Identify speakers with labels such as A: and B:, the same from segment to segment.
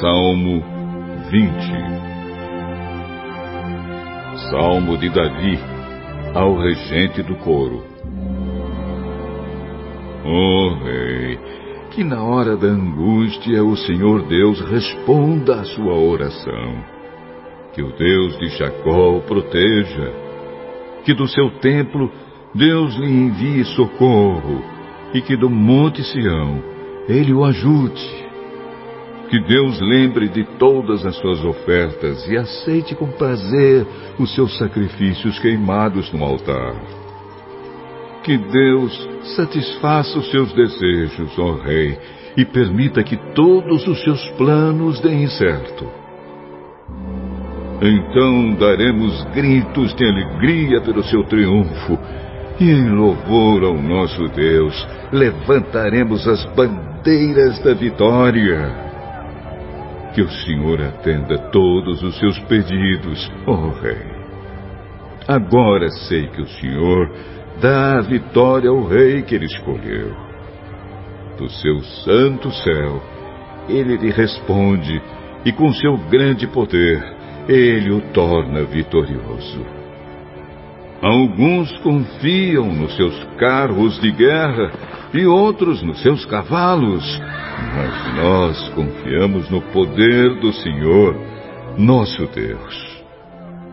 A: Salmo 20 Salmo de Davi ao regente do coro. Oh, Rei, que na hora da angústia o Senhor Deus responda à sua oração. Que o Deus de Jacó o proteja. Que do seu templo Deus lhe envie socorro e que do monte Sião ele o ajude. Que Deus lembre de todas as suas ofertas e aceite com prazer os seus sacrifícios queimados no altar. Que Deus satisfaça os seus desejos, ó Rei, e permita que todos os seus planos deem certo. Então daremos gritos de alegria pelo seu triunfo, e em louvor ao nosso Deus levantaremos as bandeiras da vitória. Que o Senhor atenda todos os seus pedidos, ó oh Rei. Agora sei que o Senhor dá a vitória ao Rei que ele escolheu. Do seu santo céu, ele lhe responde e com seu grande poder, ele o torna vitorioso. Alguns confiam nos seus carros de guerra e outros nos seus cavalos, mas nós confiamos no poder do Senhor, nosso Deus.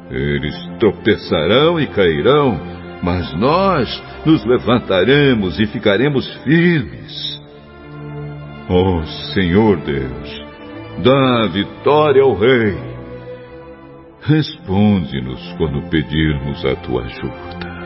A: Eles tropeçarão e cairão, mas nós nos levantaremos e ficaremos firmes. Ó oh, Senhor Deus, dá vitória ao Rei Responde-nos quando pedirmos a tua ajuda.